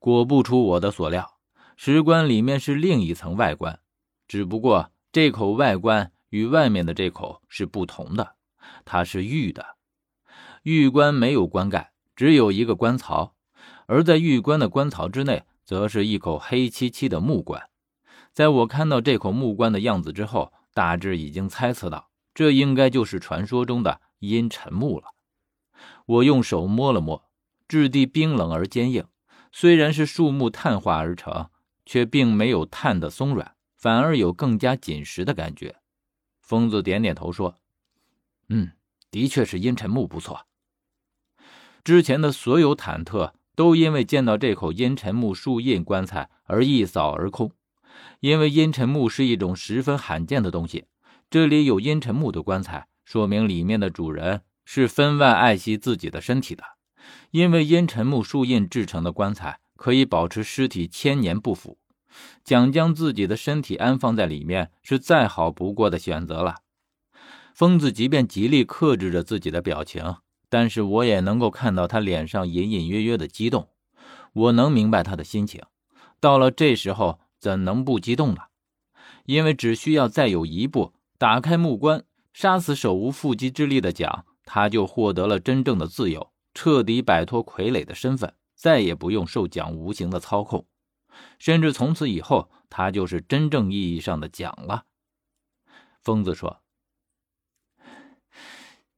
果不出我的所料，石棺里面是另一层外棺，只不过这口外棺与外面的这口是不同的，它是玉的。玉棺没有棺盖，只有一个棺槽，而在玉棺的棺槽之内，则是一口黑漆漆的木棺。在我看到这口木棺的样子之后，大致已经猜测到，这应该就是传说中的阴沉木了。我用手摸了摸，质地冰冷而坚硬，虽然是树木碳化而成，却并没有碳的松软，反而有更加紧实的感觉。疯子点点头说：“嗯，的确是阴沉木不错。之前的所有忐忑，都因为见到这口阴沉木树印棺材而一扫而空。”因为阴沉木是一种十分罕见的东西，这里有阴沉木的棺材，说明里面的主人是分外爱惜自己的身体的。因为阴沉木树印制成的棺材可以保持尸体千年不腐，蒋将自己的身体安放在里面是再好不过的选择了。疯子即便极力克制着自己的表情，但是我也能够看到他脸上隐隐约约的激动，我能明白他的心情。到了这时候。怎能不激动呢？因为只需要再有一步，打开木棺，杀死手无缚鸡之力的蒋，他就获得了真正的自由，彻底摆脱傀儡的身份，再也不用受蒋无形的操控，甚至从此以后，他就是真正意义上的蒋了。疯子说：“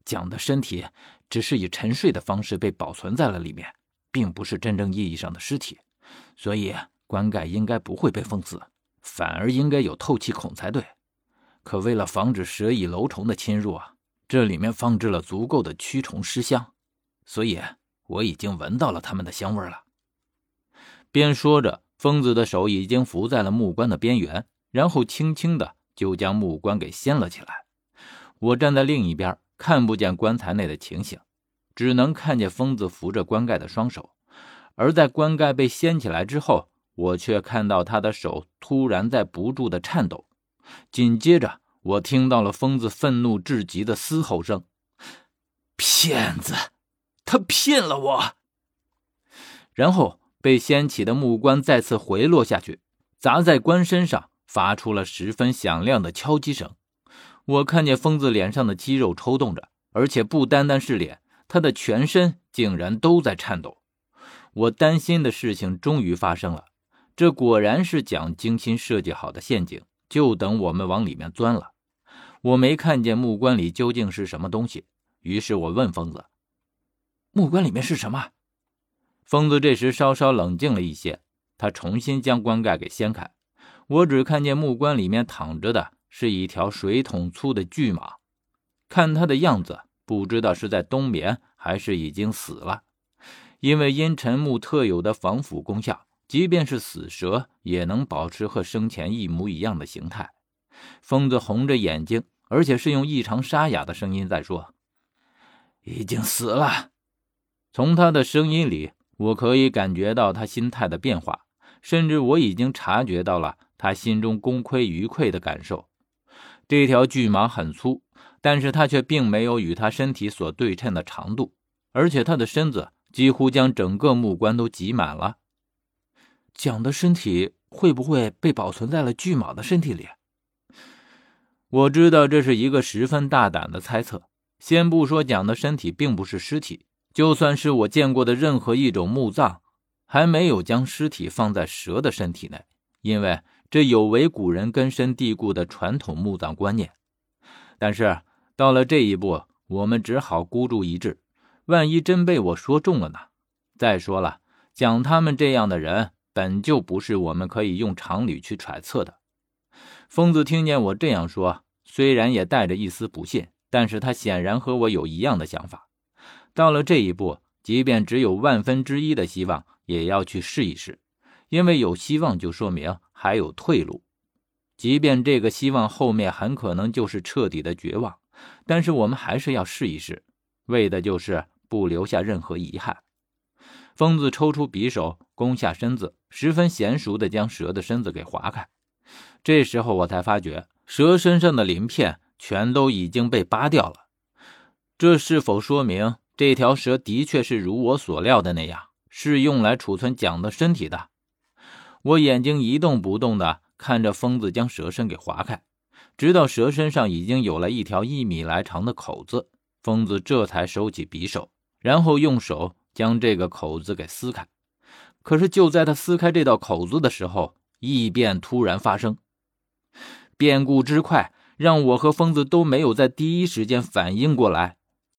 蒋的身体只是以沉睡的方式被保存在了里面，并不是真正意义上的尸体，所以。”棺盖应该不会被封死，反而应该有透气孔才对。可为了防止蛇蚁楼虫的侵入啊，这里面放置了足够的驱虫尸香，所以我已经闻到了它们的香味了。边说着，疯子的手已经扶在了木棺的边缘，然后轻轻的就将木棺给掀了起来。我站在另一边，看不见棺材内的情形，只能看见疯子扶着棺盖的双手。而在棺盖被掀起来之后，我却看到他的手突然在不住的颤抖，紧接着我听到了疯子愤怒至极的嘶吼声：“骗子，他骗了我！”然后被掀起的木棺再次回落下去，砸在棺身上，发出了十分响亮的敲击声。我看见疯子脸上的肌肉抽动着，而且不单单是脸，他的全身竟然都在颤抖。我担心的事情终于发生了。这果然是蒋精心设计好的陷阱，就等我们往里面钻了。我没看见木棺里究竟是什么东西，于是我问疯子：“木棺里面是什么？”疯子这时稍稍冷静了一些，他重新将棺盖给掀开。我只看见木棺里面躺着的是一条水桶粗的巨蟒，看它的样子，不知道是在冬眠还是已经死了，因为阴沉木特有的防腐功效。即便是死蛇，也能保持和生前一模一样的形态。疯子红着眼睛，而且是用异常沙哑的声音在说：“已经死了。”从他的声音里，我可以感觉到他心态的变化，甚至我已经察觉到了他心中功亏一篑的感受。这条巨蟒很粗，但是它却并没有与他身体所对称的长度，而且他的身子几乎将整个木棺都挤满了。蒋的身体会不会被保存在了巨蟒的身体里？我知道这是一个十分大胆的猜测。先不说蒋的身体并不是尸体，就算是我见过的任何一种墓葬，还没有将尸体放在蛇的身体内，因为这有违古人根深蒂固的传统墓葬观念。但是到了这一步，我们只好孤注一掷，万一真被我说中了呢？再说了，讲他们这样的人。本就不是我们可以用常理去揣测的。疯子听见我这样说，虽然也带着一丝不信，但是他显然和我有一样的想法。到了这一步，即便只有万分之一的希望，也要去试一试，因为有希望就说明还有退路。即便这个希望后面很可能就是彻底的绝望，但是我们还是要试一试，为的就是不留下任何遗憾。疯子抽出匕首，弓下身子，十分娴熟地将蛇的身子给划开。这时候我才发觉，蛇身上的鳞片全都已经被扒掉了。这是否说明这条蛇的确是如我所料的那样，是用来储存蒋的身体的。我眼睛一动不动的看着疯子将蛇身给划开，直到蛇身上已经有了一条一米来长的口子，疯子这才收起匕首，然后用手将这个口子给撕开。可是就在他撕开这道口子的时候，异变突然发生，变故之快，让我和疯子都没有在第一时间反应过来。